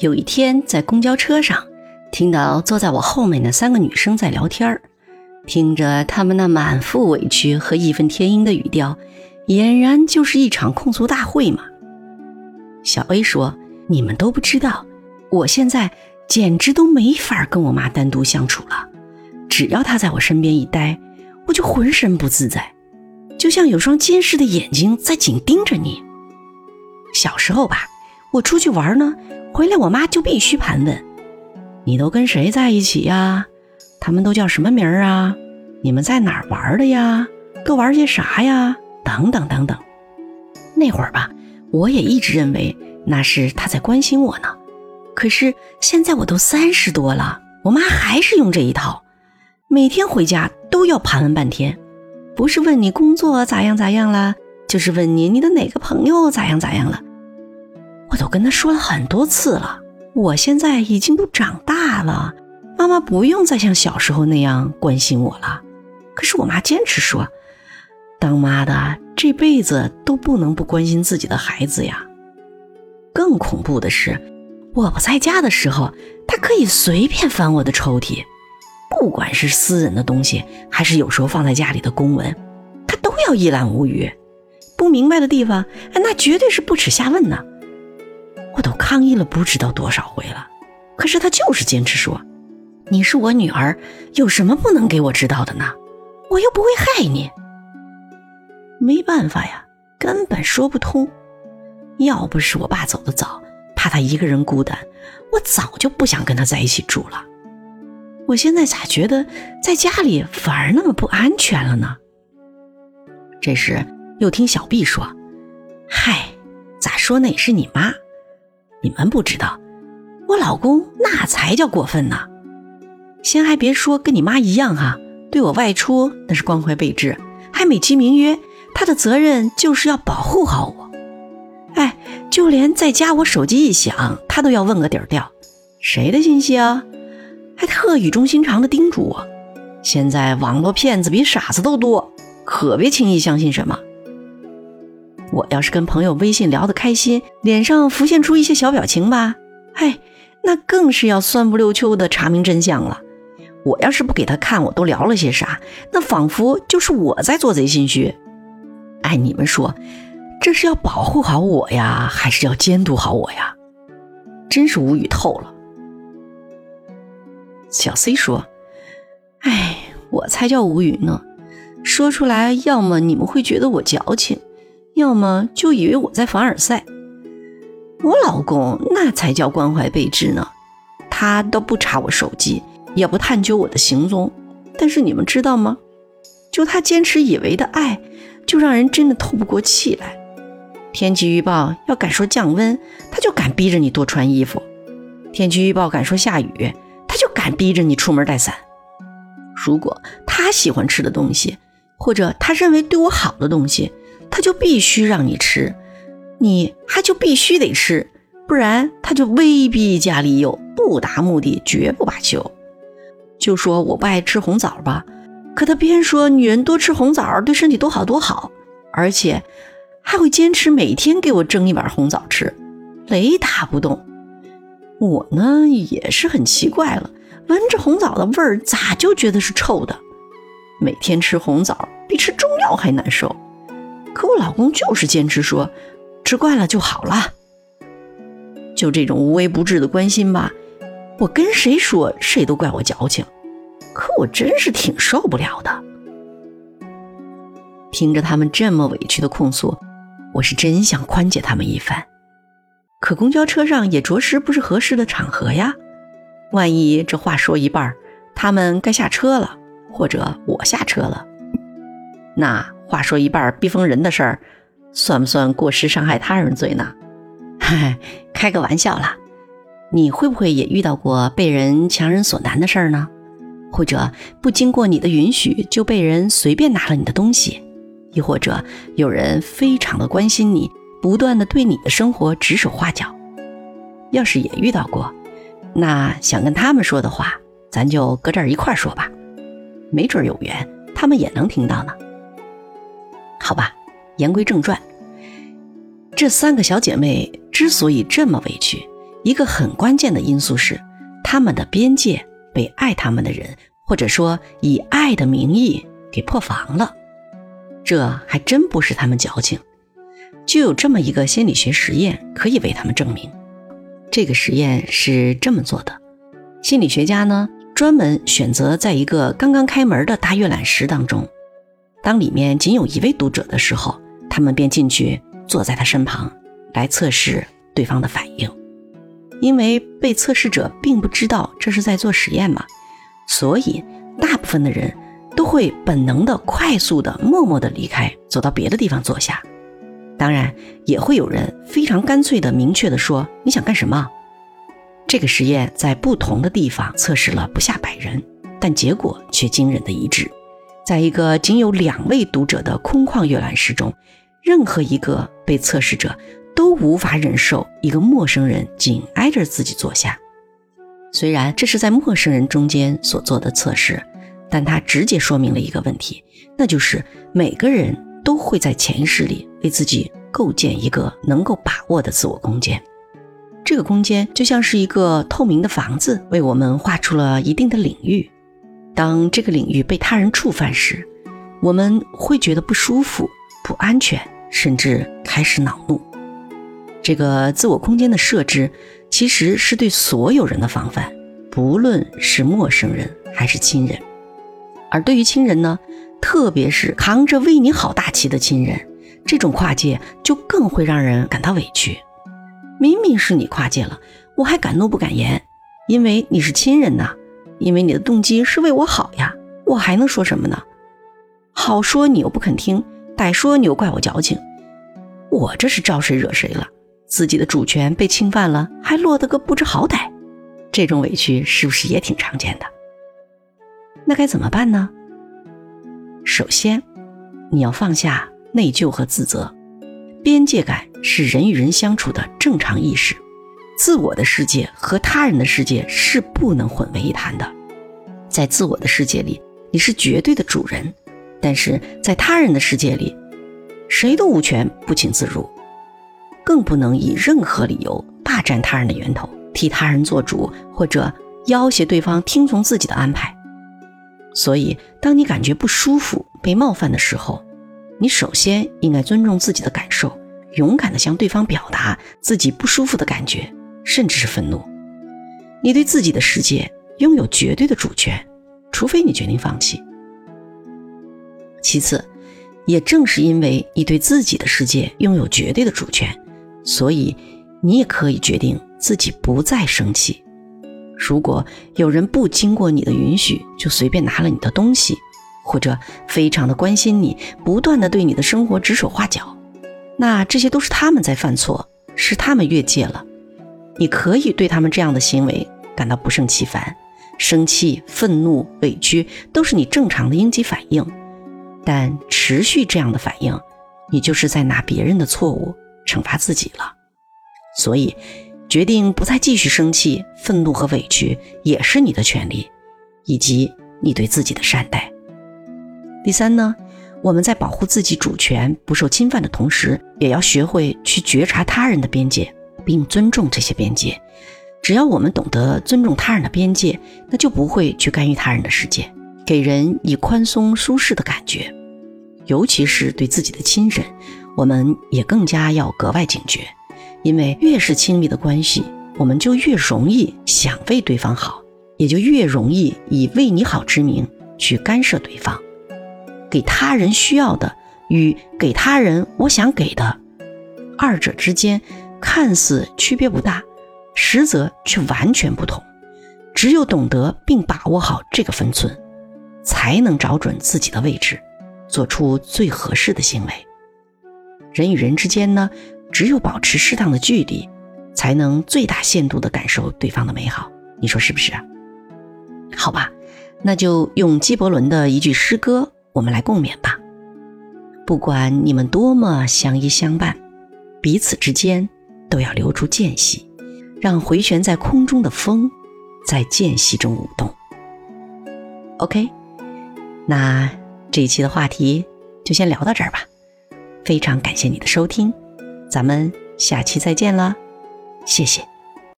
有一天在公交车上，听到坐在我后面的三个女生在聊天儿，听着她们那满腹委屈和义愤填膺的语调，俨然就是一场控诉大会嘛。小 A 说：“你们都不知道，我现在简直都没法跟我妈单独相处了。只要她在我身边一待，我就浑身不自在，就像有双监视的眼睛在紧盯着你。小时候吧，我出去玩呢，回来我妈就必须盘问：你都跟谁在一起呀？他们都叫什么名儿啊？你们在哪儿玩的呀？都玩些啥呀？等等等等。那会儿吧。”我也一直认为那是他在关心我呢，可是现在我都三十多了，我妈还是用这一套，每天回家都要盘问半天，不是问你工作咋样咋样了，就是问你你的哪个朋友咋样咋样了。我都跟他说了很多次了，我现在已经都长大了，妈妈不用再像小时候那样关心我了，可是我妈坚持说。当妈的这辈子都不能不关心自己的孩子呀。更恐怖的是，我不在家的时候，他可以随便翻我的抽屉，不管是私人的东西，还是有时候放在家里的公文，他都要一览无余。不明白的地方，那绝对是不耻下问呢。我都抗议了不知道多少回了，可是他就是坚持说：“你是我女儿，有什么不能给我知道的呢？我又不会害你。”没办法呀，根本说不通。要不是我爸走得早，怕他一个人孤单，我早就不想跟他在一起住了。我现在咋觉得在家里反而那么不安全了呢？这时又听小毕说：“嗨，咋说那也是你妈，你们不知道，我老公那才叫过分呢。先还别说跟你妈一样哈，对我外出那是关怀备至，还美其名曰。”他的责任就是要保护好我，哎，就连在家我手机一响，他都要问个底儿掉，谁的信息啊？还特语重心长的叮嘱我，现在网络骗子比傻子都多，可别轻易相信什么。我要是跟朋友微信聊得开心，脸上浮现出一些小表情吧，哎，那更是要酸不溜秋的查明真相了。我要是不给他看我都聊了些啥，那仿佛就是我在做贼心虚。哎，你们说，这是要保护好我呀，还是要监督好我呀？真是无语透了。小 C 说：“哎，我才叫无语呢，说出来，要么你们会觉得我矫情，要么就以为我在凡尔赛。我老公那才叫关怀备至呢，他都不查我手机，也不探究我的行踪。但是你们知道吗？就他坚持以为的爱。”就让人真的透不过气来。天气预报要敢说降温，他就敢逼着你多穿衣服；天气预报敢说下雨，他就敢逼着你出门带伞。如果他喜欢吃的东西，或者他认为对我好的东西，他就必须让你吃，你还就必须得吃，不然他就威逼加利诱，不达目的绝不罢休。就说我不爱吃红枣吧。可他偏说女人多吃红枣对身体多好多好，而且还会坚持每天给我蒸一碗红枣吃，雷打不动。我呢也是很奇怪了，闻着红枣的味儿咋就觉得是臭的？每天吃红枣比吃中药还难受。可我老公就是坚持说吃惯了就好了。就这种无微不至的关心吧，我跟谁说谁都怪我矫情。可我真是挺受不了的，听着他们这么委屈的控诉，我是真想宽解他们一番。可公交车上也着实不是合适的场合呀，万一这话说一半，他们该下车了，或者我下车了，那话说一半逼疯人的事儿，算不算过失伤害他人罪呢？嗨，开个玩笑啦，你会不会也遇到过被人强人所难的事儿呢？或者不经过你的允许就被人随便拿了你的东西，亦或者有人非常的关心你，不断的对你的生活指手画脚。要是也遇到过，那想跟他们说的话，咱就搁这儿一块儿说吧，没准有缘，他们也能听到呢。好吧，言归正传，这三个小姐妹之所以这么委屈，一个很关键的因素是，他们的边界被爱他们的人，或者说以爱的名义给破防了。这还真不是他们矫情，就有这么一个心理学实验可以为他们证明。这个实验是这么做的：心理学家呢专门选择在一个刚刚开门的大阅览室当中，当里面仅有一位读者的时候，他们便进去坐在他身旁，来测试对方的反应。因为被测试者并不知道这是在做实验嘛，所以大部分的人都会本能的、快速的、默默的离开，走到别的地方坐下。当然，也会有人非常干脆的、明确的说：“你想干什么？”这个实验在不同的地方测试了不下百人，但结果却惊人的一致。在一个仅有两位读者的空旷阅览室中，任何一个被测试者。都无法忍受一个陌生人紧挨着自己坐下。虽然这是在陌生人中间所做的测试，但它直接说明了一个问题，那就是每个人都会在潜意识里为自己构建一个能够把握的自我空间。这个空间就像是一个透明的房子，为我们画出了一定的领域。当这个领域被他人触犯时，我们会觉得不舒服、不安全，甚至开始恼怒。这个自我空间的设置，其实是对所有人的防范，不论是陌生人还是亲人。而对于亲人呢，特别是扛着为你好大旗的亲人，这种跨界就更会让人感到委屈。明明是你跨界了，我还敢怒不敢言，因为你是亲人呐，因为你的动机是为我好呀，我还能说什么呢？好说你又不肯听，歹说你又怪我矫情，我这是招谁惹谁了？自己的主权被侵犯了，还落得个不知好歹，这种委屈是不是也挺常见的？那该怎么办呢？首先，你要放下内疚和自责。边界感是人与人相处的正常意识，自我的世界和他人的世界是不能混为一谈的。在自我的世界里，你是绝对的主人；但是在他人的世界里，谁都无权不请自入。更不能以任何理由霸占他人的源头，替他人做主，或者要挟对方听从自己的安排。所以，当你感觉不舒服、被冒犯的时候，你首先应该尊重自己的感受，勇敢地向对方表达自己不舒服的感觉，甚至是愤怒。你对自己的世界拥有绝对的主权，除非你决定放弃。其次，也正是因为你对自己的世界拥有绝对的主权。所以，你也可以决定自己不再生气。如果有人不经过你的允许就随便拿了你的东西，或者非常的关心你，不断的对你的生活指手画脚，那这些都是他们在犯错，是他们越界了。你可以对他们这样的行为感到不胜其烦，生气、愤怒、委屈都是你正常的应激反应。但持续这样的反应，你就是在拿别人的错误。惩罚自己了，所以决定不再继续生气、愤怒和委屈，也是你的权利，以及你对自己的善待。第三呢，我们在保护自己主权不受侵犯的同时，也要学会去觉察他人的边界，并尊重这些边界。只要我们懂得尊重他人的边界，那就不会去干预他人的世界，给人以宽松舒适的感觉，尤其是对自己的亲人。我们也更加要格外警觉，因为越是亲密的关系，我们就越容易想为对方好，也就越容易以为你好之名去干涉对方。给他人需要的与给他人我想给的，二者之间看似区别不大，实则却完全不同。只有懂得并把握好这个分寸，才能找准自己的位置，做出最合适的行为。人与人之间呢，只有保持适当的距离，才能最大限度的感受对方的美好。你说是不是啊？好吧，那就用纪伯伦的一句诗歌，我们来共勉吧。不管你们多么相依相伴，彼此之间都要留出间隙，让回旋在空中的风在间隙中舞动。OK，那这一期的话题就先聊到这儿吧。非常感谢你的收听，咱们下期再见了，谢谢。